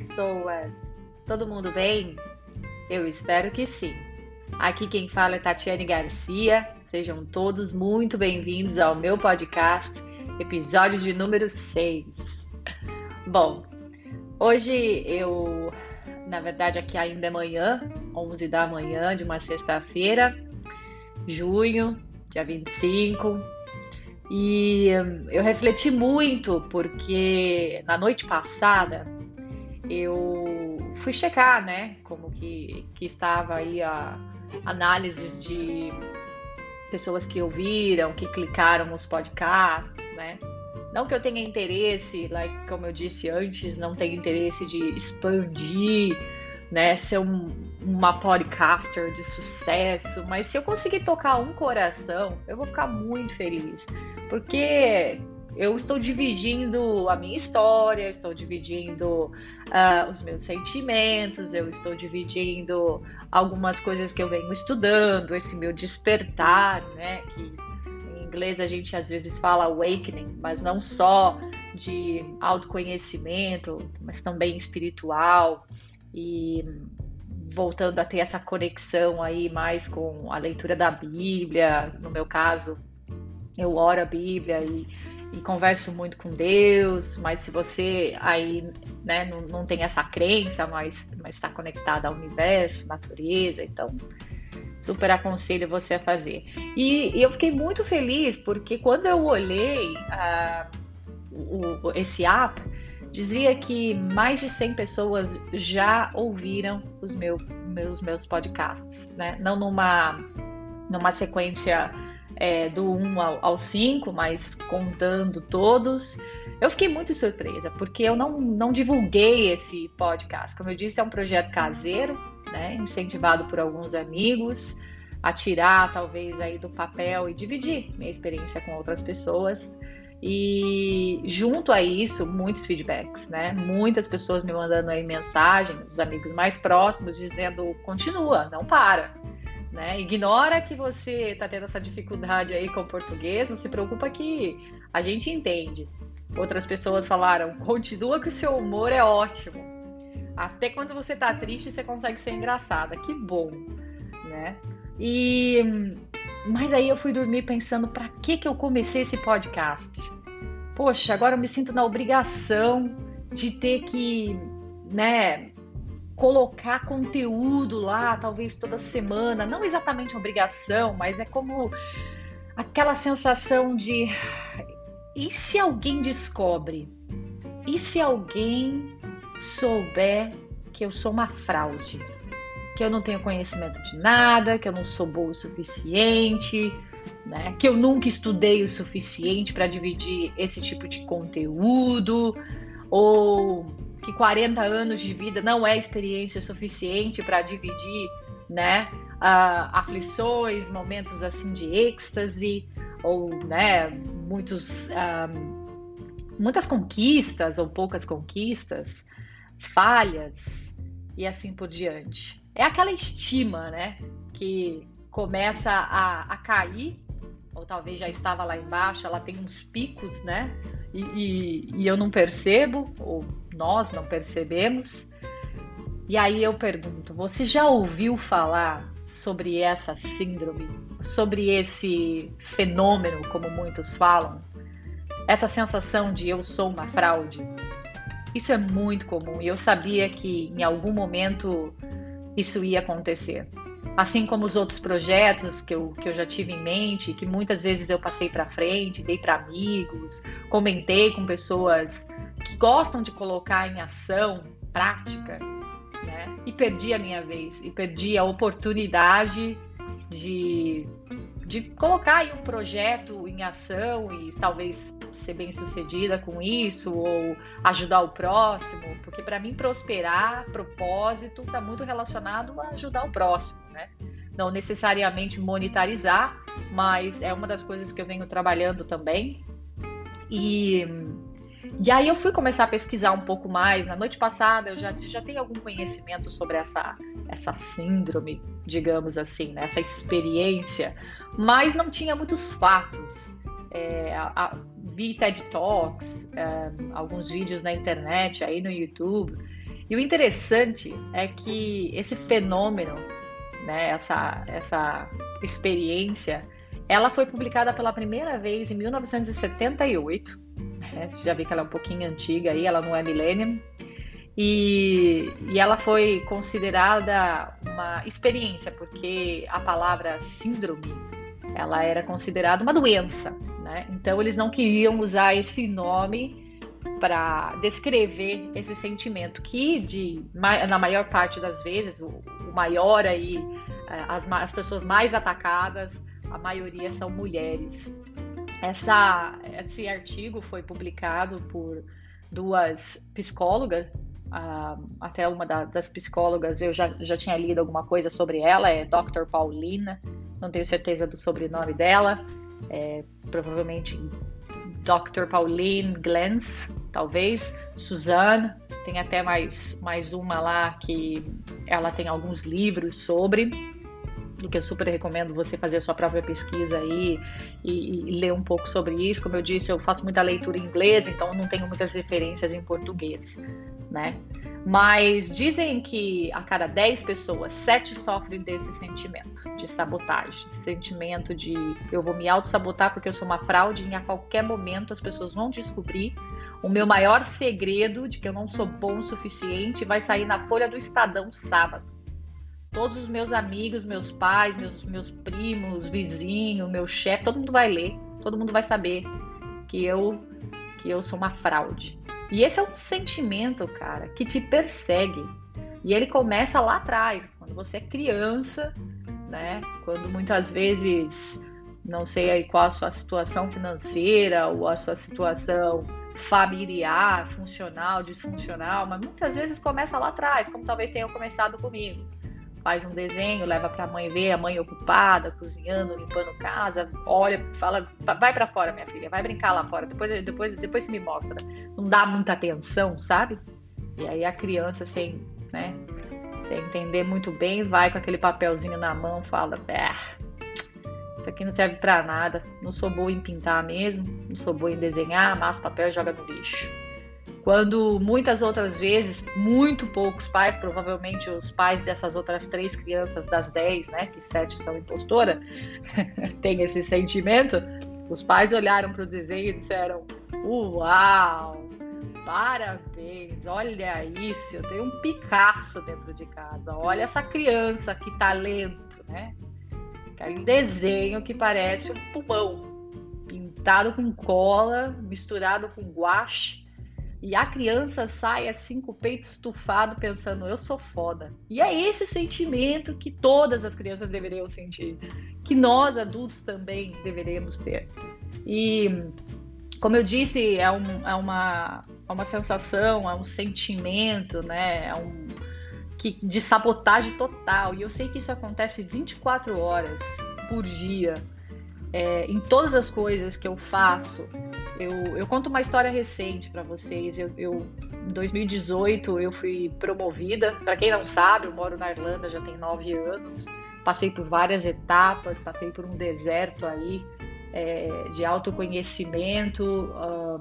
pessoas! Todo mundo bem? Eu espero que sim. Aqui quem fala é Tatiane Garcia. Sejam todos muito bem-vindos ao meu podcast, episódio de número 6. Bom, hoje eu, na verdade, aqui ainda é manhã, 11 da manhã de uma sexta-feira, junho, dia 25. E eu refleti muito porque na noite passada eu fui checar, né, como que, que estava aí a análises de pessoas que ouviram, que clicaram nos podcasts, né? Não que eu tenha interesse, like, como eu disse antes, não tenho interesse de expandir, né, ser um, uma podcaster de sucesso, mas se eu conseguir tocar um coração, eu vou ficar muito feliz, porque eu estou dividindo a minha história, estou dividindo uh, os meus sentimentos, eu estou dividindo algumas coisas que eu venho estudando, esse meu despertar, né? Que em inglês a gente às vezes fala awakening, mas não só de autoconhecimento, mas também espiritual e voltando a ter essa conexão aí mais com a leitura da Bíblia, no meu caso, eu oro a Bíblia e e converso muito com Deus, mas se você aí né, não, não tem essa crença, mas está conectada ao universo, natureza, então super aconselho você a fazer. E, e eu fiquei muito feliz porque quando eu olhei uh, o, esse app, dizia que mais de 100 pessoas já ouviram os meu, meus, meus podcasts, né? Não numa, numa sequência é, do 1 ao, 5, mas contando todos. Eu fiquei muito surpresa, porque eu não, não divulguei esse podcast. Como eu disse, é um projeto caseiro, né, incentivado por alguns amigos, a tirar talvez aí do papel e dividir minha experiência com outras pessoas. E junto a isso, muitos feedbacks, né? Muitas pessoas me mandando aí mensagem, os amigos mais próximos, dizendo: continua, não para. Né? Ignora que você está tendo essa dificuldade aí com o português, não se preocupa que a gente entende. Outras pessoas falaram: continua que o seu humor é ótimo. Até quando você está triste, você consegue ser engraçada. Que bom, né? E mas aí eu fui dormir pensando para que que eu comecei esse podcast? Poxa, agora eu me sinto na obrigação de ter que, né, colocar conteúdo lá, talvez toda semana, não exatamente obrigação, mas é como aquela sensação de e se alguém descobre? E se alguém souber que eu sou uma fraude? Que eu não tenho conhecimento de nada, que eu não sou boa o suficiente, né? Que eu nunca estudei o suficiente para dividir esse tipo de conteúdo, ou que 40 anos de vida não é experiência suficiente para dividir, né, uh, aflições, momentos assim de êxtase ou, né, muitos, um, ah, muitas conquistas ou poucas conquistas, falhas e assim por diante. É aquela estima, né, que começa a, a cair ou talvez já estava lá embaixo, ela tem uns picos, né? E, e, e, eu não percebo, ou nós não percebemos. E aí eu pergunto: você já ouviu falar sobre essa síndrome, sobre esse fenômeno, como muitos falam? Essa sensação de eu sou uma fraude? Isso é muito comum e eu sabia que em algum momento isso ia acontecer assim como os outros projetos que eu, que eu já tive em mente, que muitas vezes eu passei para frente, dei para amigos, comentei com pessoas gostam de colocar em ação, prática, né? E perdi a minha vez, e perdi a oportunidade de, de colocar aí um projeto em ação e talvez ser bem sucedida com isso ou ajudar o próximo, porque para mim prosperar, propósito, está muito relacionado a ajudar o próximo, né? Não necessariamente monetarizar, mas é uma das coisas que eu venho trabalhando também. E, e aí eu fui começar a pesquisar um pouco mais. Na noite passada eu já, já tenho algum conhecimento sobre essa, essa síndrome, digamos assim, né? essa experiência, mas não tinha muitos fatos. É, a, vi TED Talks, é, alguns vídeos na internet, aí no YouTube, E o interessante é que esse fenômeno, né, essa, essa experiência, ela foi publicada pela primeira vez em 1978. Né? Já vi que ela é um pouquinho antiga aí, ela não é millennium. E, e ela foi considerada uma experiência, porque a palavra síndrome ela era considerada uma doença, né? Então eles não queriam usar esse nome para descrever esse sentimento que de na maior parte das vezes o, o maior aí é, as, as pessoas mais atacadas a maioria são mulheres essa esse artigo foi publicado por duas psicólogas uh, até uma da, das psicólogas eu já, já tinha lido alguma coisa sobre ela é Dr. Paulina não tenho certeza do sobrenome dela é, provavelmente Dr. Pauline Glens, talvez, Suzanne, tem até mais, mais uma lá que ela tem alguns livros sobre, que eu super recomendo você fazer a sua própria pesquisa aí e, e, ler um pouco sobre isso. Como eu disse, eu faço muita leitura em inglês, então não tenho muitas referências em português, né? Mas dizem que a cada 10 pessoas, 7 sofrem desse sentimento de sabotagem, sentimento de eu vou me auto-sabotar porque eu sou uma fraude e a qualquer momento as pessoas vão descobrir o meu maior segredo de que eu não sou bom o suficiente vai sair na folha do Estadão sábado. Todos os meus amigos, meus pais, meus, meus primos, vizinhos, meu chefe, todo mundo vai ler, todo mundo vai saber que eu que eu sou uma fraude. E esse é um sentimento, cara, que te persegue. E ele começa lá atrás, quando você é criança, né? Quando muitas vezes, não sei aí qual a sua situação financeira ou a sua situação familiar, funcional, disfuncional, mas muitas vezes começa lá atrás, como talvez tenha começado comigo faz um desenho, leva para a mãe ver, a mãe ocupada, cozinhando, limpando casa, olha, fala, vai para fora, minha filha, vai brincar lá fora, depois, depois, depois você me mostra. Não dá muita atenção, sabe? E aí a criança sem, né, sem entender muito bem, vai com aquele papelzinho na mão, fala, isso aqui não serve para nada, não sou boa em pintar mesmo, não sou boa em desenhar, amassa papel e joga no lixo. Quando muitas outras vezes, muito poucos pais, provavelmente os pais dessas outras três crianças das dez, né, que sete são impostora, têm esse sentimento, os pais olharam para o desenho e disseram: Uau, parabéns, olha isso, eu tenho um Picasso dentro de casa, olha essa criança, que talento, né? Aquele desenho que parece um pulmão, pintado com cola, misturado com guache e a criança sai assim com o peito estufado, pensando, eu sou foda. E é esse o sentimento que todas as crianças deveriam sentir, que nós adultos também deveríamos ter. E, como eu disse, é, um, é, uma, é uma sensação, é um sentimento, né? É um, que, de sabotagem total. E eu sei que isso acontece 24 horas por dia, é, em todas as coisas que eu faço eu, eu conto uma história recente para vocês. Eu, eu, em 2018 eu fui promovida. Para quem não sabe, eu moro na Irlanda já tem nove anos. Passei por várias etapas, passei por um deserto aí é, de autoconhecimento, uh,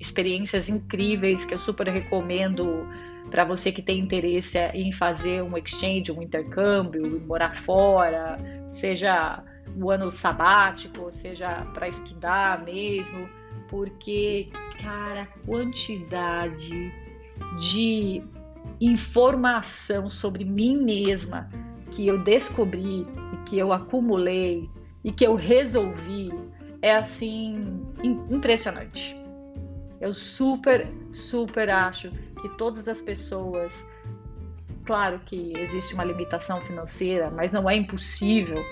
experiências incríveis que eu super recomendo para você que tem interesse em fazer um exchange, um intercâmbio, morar fora, seja o ano sabático, seja para estudar mesmo porque, cara, quantidade de informação sobre mim mesma que eu descobri e que eu acumulei e que eu resolvi é assim impressionante. Eu super, super acho que todas as pessoas, claro que existe uma limitação financeira, mas não é impossível,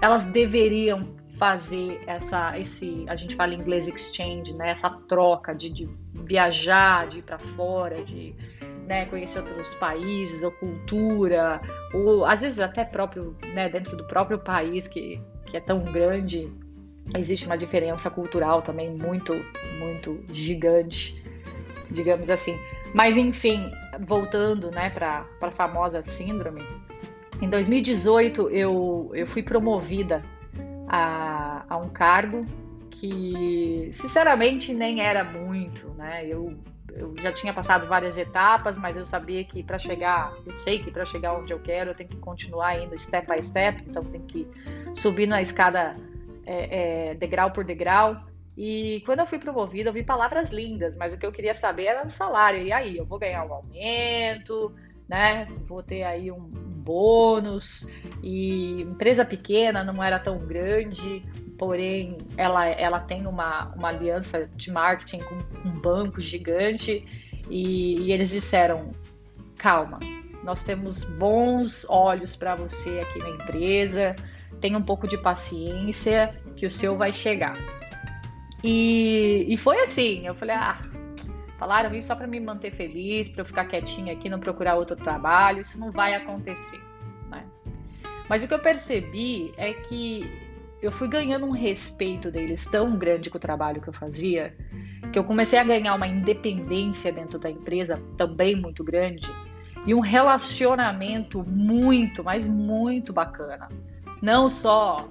elas deveriam fazer essa, esse, a gente fala em inglês exchange, né? Essa troca de, de viajar, de ir para fora, de né, conhecer outros países ou cultura, ou às vezes até próprio, né, dentro do próprio país que, que é tão grande, existe uma diferença cultural também muito, muito gigante, digamos assim. Mas enfim, voltando, né, para a famosa síndrome, em 2018 eu, eu fui promovida a, a um cargo que, sinceramente, nem era muito, né? Eu, eu já tinha passado várias etapas, mas eu sabia que para chegar, eu sei que para chegar onde eu quero, eu tenho que continuar indo step by step, então tem que subir na escada é, é, degrau por degrau. E quando eu fui promovida, eu vi palavras lindas, mas o que eu queria saber era o salário. E aí, eu vou ganhar um aumento, né? Vou ter aí um, bônus. E empresa pequena não era tão grande, porém ela, ela tem uma, uma aliança de marketing com um banco gigante. E, e eles disseram: calma, nós temos bons olhos para você aqui na empresa, tenha um pouco de paciência, que o seu vai chegar. E, e foi assim, eu falei, ah, falaram isso só para me manter feliz, para eu ficar quietinha aqui, não procurar outro trabalho, isso não vai acontecer. Né? Mas o que eu percebi é que eu fui ganhando um respeito deles tão grande com o trabalho que eu fazia, que eu comecei a ganhar uma independência dentro da empresa também muito grande e um relacionamento muito, mas muito bacana. Não só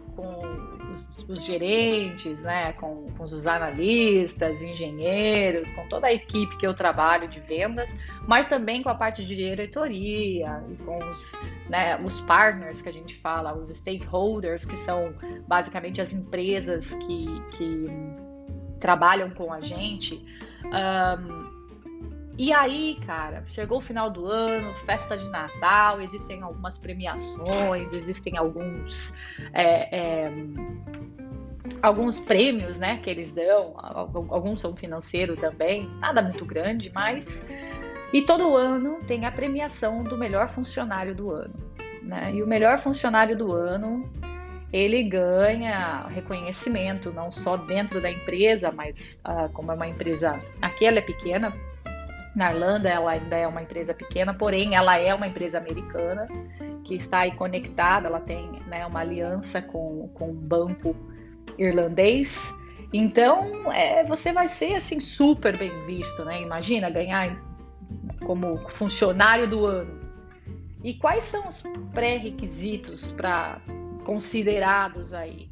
os, gerentes, né, com, com, os analistas, engenheiros, com toda a equipe que eu trabalho de vendas, mas também com a parte de diretoria e com os, né, os partners que a gente fala, os stakeholders, que são basicamente as empresas que, que trabalham com a gente. Um, e aí, cara, chegou o final do ano, festa de Natal, existem algumas premiações, existem alguns é, é, alguns prêmios, né, que eles dão. Alguns são financeiros também, nada muito grande, mas e todo ano tem a premiação do melhor funcionário do ano, né? E o melhor funcionário do ano ele ganha reconhecimento não só dentro da empresa, mas uh, como é uma empresa, aqui ela é pequena, na Irlanda, ela ainda é uma empresa pequena, porém ela é uma empresa americana que está aí conectada, ela tem né, uma aliança com, com um banco irlandês. Então, é, você vai ser assim super bem visto, né? Imagina ganhar como funcionário do ano. E quais são os pré-requisitos para considerados aí?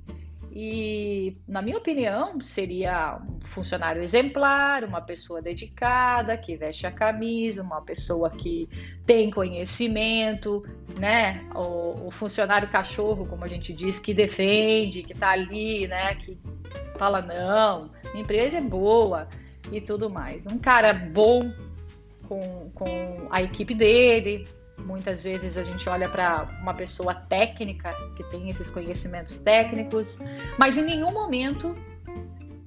E, na minha opinião, seria um funcionário exemplar, uma pessoa dedicada, que veste a camisa, uma pessoa que tem conhecimento, né? O, o funcionário cachorro, como a gente diz, que defende, que tá ali, né? Que fala, não, minha empresa é boa e tudo mais. Um cara bom com, com a equipe dele, Muitas vezes a gente olha para uma pessoa técnica que tem esses conhecimentos técnicos, mas em nenhum momento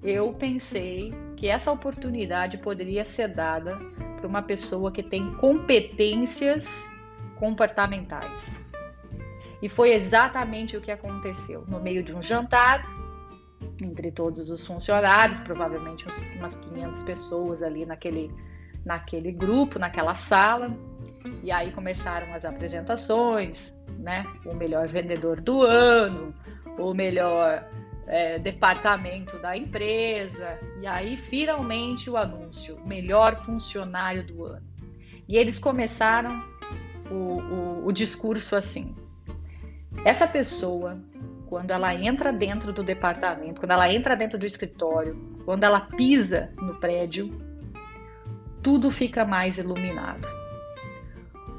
eu pensei que essa oportunidade poderia ser dada para uma pessoa que tem competências comportamentais. E foi exatamente o que aconteceu. No meio de um jantar, entre todos os funcionários, provavelmente umas 500 pessoas ali naquele, naquele grupo, naquela sala, e aí começaram as apresentações, né? O melhor vendedor do ano, o melhor é, departamento da empresa. E aí, finalmente, o anúncio: melhor funcionário do ano. E eles começaram o, o, o discurso assim: essa pessoa, quando ela entra dentro do departamento, quando ela entra dentro do escritório, quando ela pisa no prédio, tudo fica mais iluminado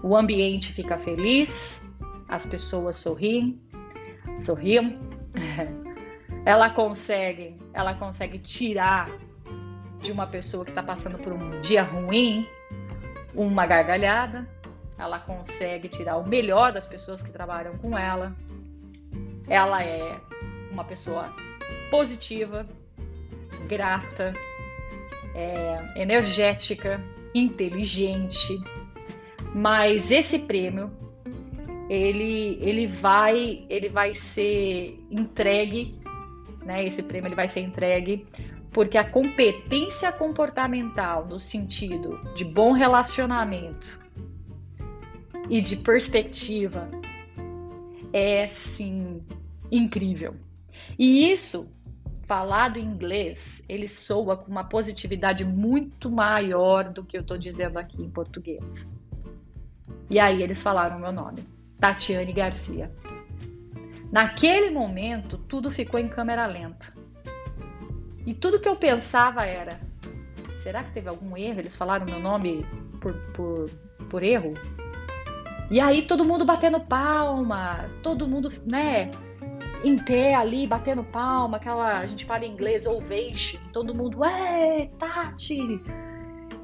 o ambiente fica feliz, as pessoas sorriem, sorriam, ela consegue, ela consegue tirar de uma pessoa que está passando por um dia ruim uma gargalhada, ela consegue tirar o melhor das pessoas que trabalham com ela, ela é uma pessoa positiva, grata, é, energética, inteligente, mas esse prêmio ele, ele vai ele vai ser entregue, né? Esse prêmio ele vai ser entregue porque a competência comportamental no sentido de bom relacionamento e de perspectiva é sim incrível. E isso falado em inglês, ele soa com uma positividade muito maior do que eu estou dizendo aqui em português. E aí eles falaram meu nome, Tatiane Garcia. Naquele momento, tudo ficou em câmera lenta. E tudo que eu pensava era: será que teve algum erro? Eles falaram meu nome por, por, por erro? E aí todo mundo batendo palma, todo mundo, né, em pé ali, batendo palma, aquela, a gente fala em inglês, ovation, todo mundo, ué, Tati!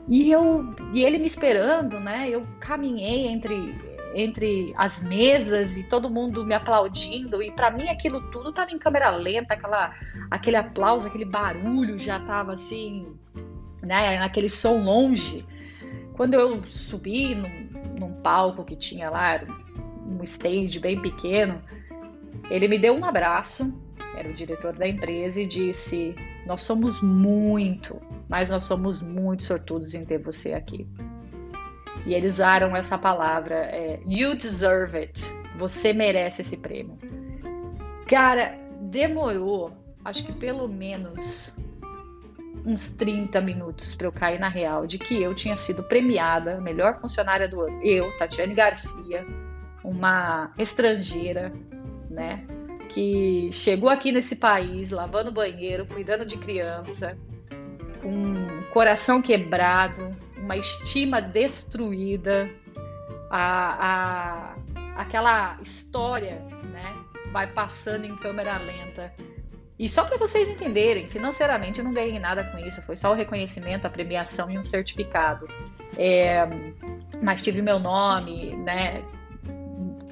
E eu, e ele me esperando, né, eu caminhei entre, entre as mesas e todo mundo me aplaudindo, e para mim aquilo tudo estava em câmera lenta, aquela, aquele aplauso, aquele barulho já estava assim, né, aquele som longe. Quando eu subi num, num palco que tinha lá, um stage bem pequeno, ele me deu um abraço, era o diretor da empresa, e disse: Nós somos muito, mas nós somos muito sortudos em ter você aqui. E eles usaram essa palavra, é, you deserve it. Você merece esse prêmio. Cara, demorou, acho que pelo menos uns 30 minutos para eu cair na real de que eu tinha sido premiada, melhor funcionária do ano. Eu, Tatiane Garcia, uma estrangeira, né? Que chegou aqui nesse país lavando banheiro, cuidando de criança, com um coração quebrado, uma estima destruída, a, a, aquela história, né? Vai passando em câmera lenta e só para vocês entenderem, financeiramente eu não ganhei nada com isso, foi só o reconhecimento, a premiação e um certificado. É, mas tive meu nome, né,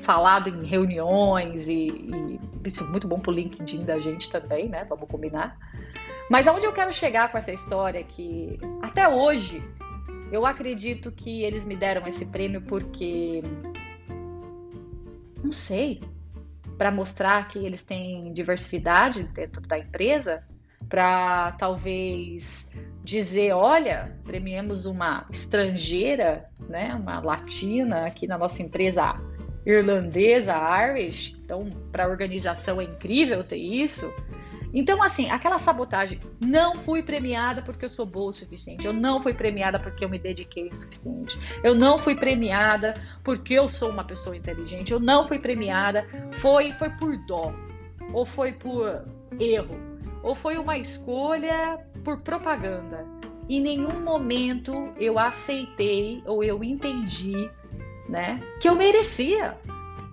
falado em reuniões e, e isso é muito bom pro LinkedIn da gente também, né? Vamos combinar. Mas aonde eu quero chegar com essa história é que até hoje eu acredito que eles me deram esse prêmio porque não sei, para mostrar que eles têm diversidade dentro da empresa, para talvez dizer, olha, premiamos uma estrangeira, né, uma latina aqui na nossa empresa irlandesa, Irish. Então, para a organização é incrível ter isso. Então, assim, aquela sabotagem, não fui premiada porque eu sou boa o suficiente, eu não fui premiada porque eu me dediquei o suficiente, eu não fui premiada porque eu sou uma pessoa inteligente, eu não fui premiada, foi, foi por dó, ou foi por erro, ou foi uma escolha por propaganda. Em nenhum momento eu aceitei ou eu entendi, né, que eu merecia.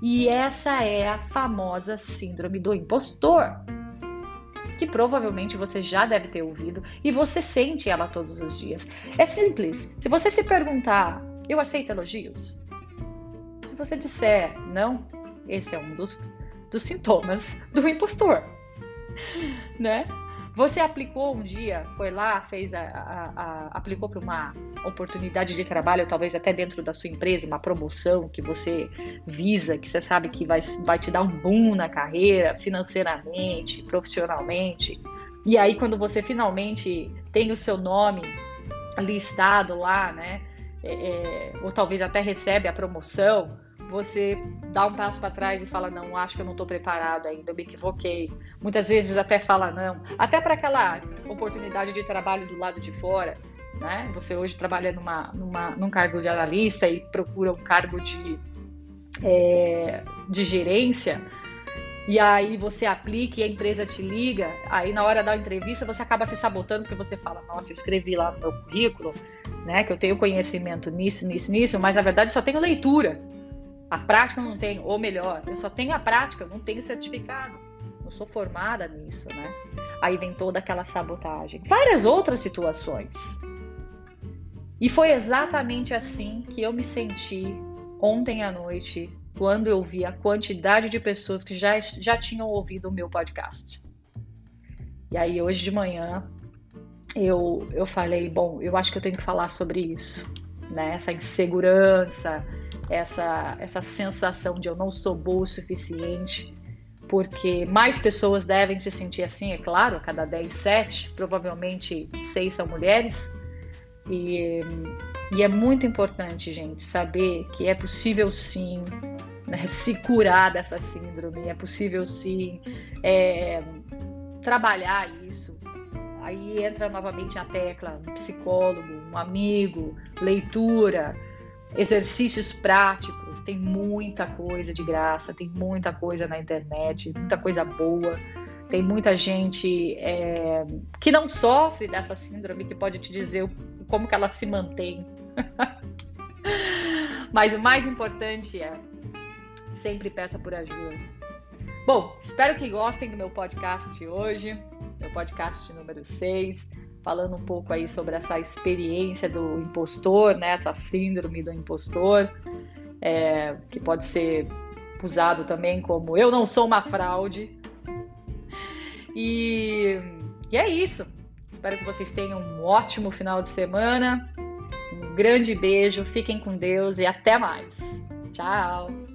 E essa é a famosa síndrome do impostor que provavelmente você já deve ter ouvido e você sente ela todos os dias. É simples. Se você se perguntar, eu aceito elogios? Se você disser não, esse é um dos, dos sintomas do impostor, né? Você aplicou um dia, foi lá, fez a, a, a aplicou para uma oportunidade de trabalho, talvez até dentro da sua empresa, uma promoção que você visa, que você sabe que vai, vai te dar um boom na carreira, financeiramente, profissionalmente. E aí, quando você finalmente tem o seu nome listado lá, né? É, é ou talvez até recebe a promoção, você dá um passo para trás e fala: Não, acho que eu não estou preparado ainda, eu me equivoquei. Muitas vezes até fala não. Até para aquela oportunidade de trabalho do lado de fora, né? Você hoje trabalha numa, numa, num cargo de analista e procura um cargo de, é, de gerência. E aí você aplica e a empresa te liga, aí na hora da entrevista você acaba se sabotando porque você fala, nossa, eu escrevi lá no meu currículo, né, que eu tenho conhecimento nisso, nisso, nisso, mas na verdade só tenho leitura. A prática eu não tenho, ou melhor, eu só tenho a prática, eu não tenho certificado. Não sou formada nisso, né? Aí vem toda aquela sabotagem. Várias outras situações. E foi exatamente assim que eu me senti ontem à noite, quando eu vi a quantidade de pessoas que já, já tinham ouvido o meu podcast. E aí, hoje de manhã, eu, eu falei: bom, eu acho que eu tenho que falar sobre isso, né? Essa insegurança, essa, essa sensação de eu não sou boa o suficiente, porque mais pessoas devem se sentir assim, é claro, a cada 10, 7, provavelmente 6 são mulheres. E, e é muito importante, gente, saber que é possível sim né, se curar dessa síndrome, é possível sim é, trabalhar isso. Aí entra novamente a tecla um psicólogo, um amigo, leitura, exercícios práticos, tem muita coisa de graça, tem muita coisa na internet, muita coisa boa. Tem muita gente é, que não sofre dessa síndrome, que pode te dizer como que ela se mantém. Mas o mais importante é sempre peça por ajuda. Bom, espero que gostem do meu podcast hoje, meu podcast número 6, falando um pouco aí sobre essa experiência do impostor, né, essa síndrome do impostor, é, que pode ser usado também como eu não sou uma fraude. E, e é isso. Espero que vocês tenham um ótimo final de semana. Um grande beijo, fiquem com Deus e até mais. Tchau!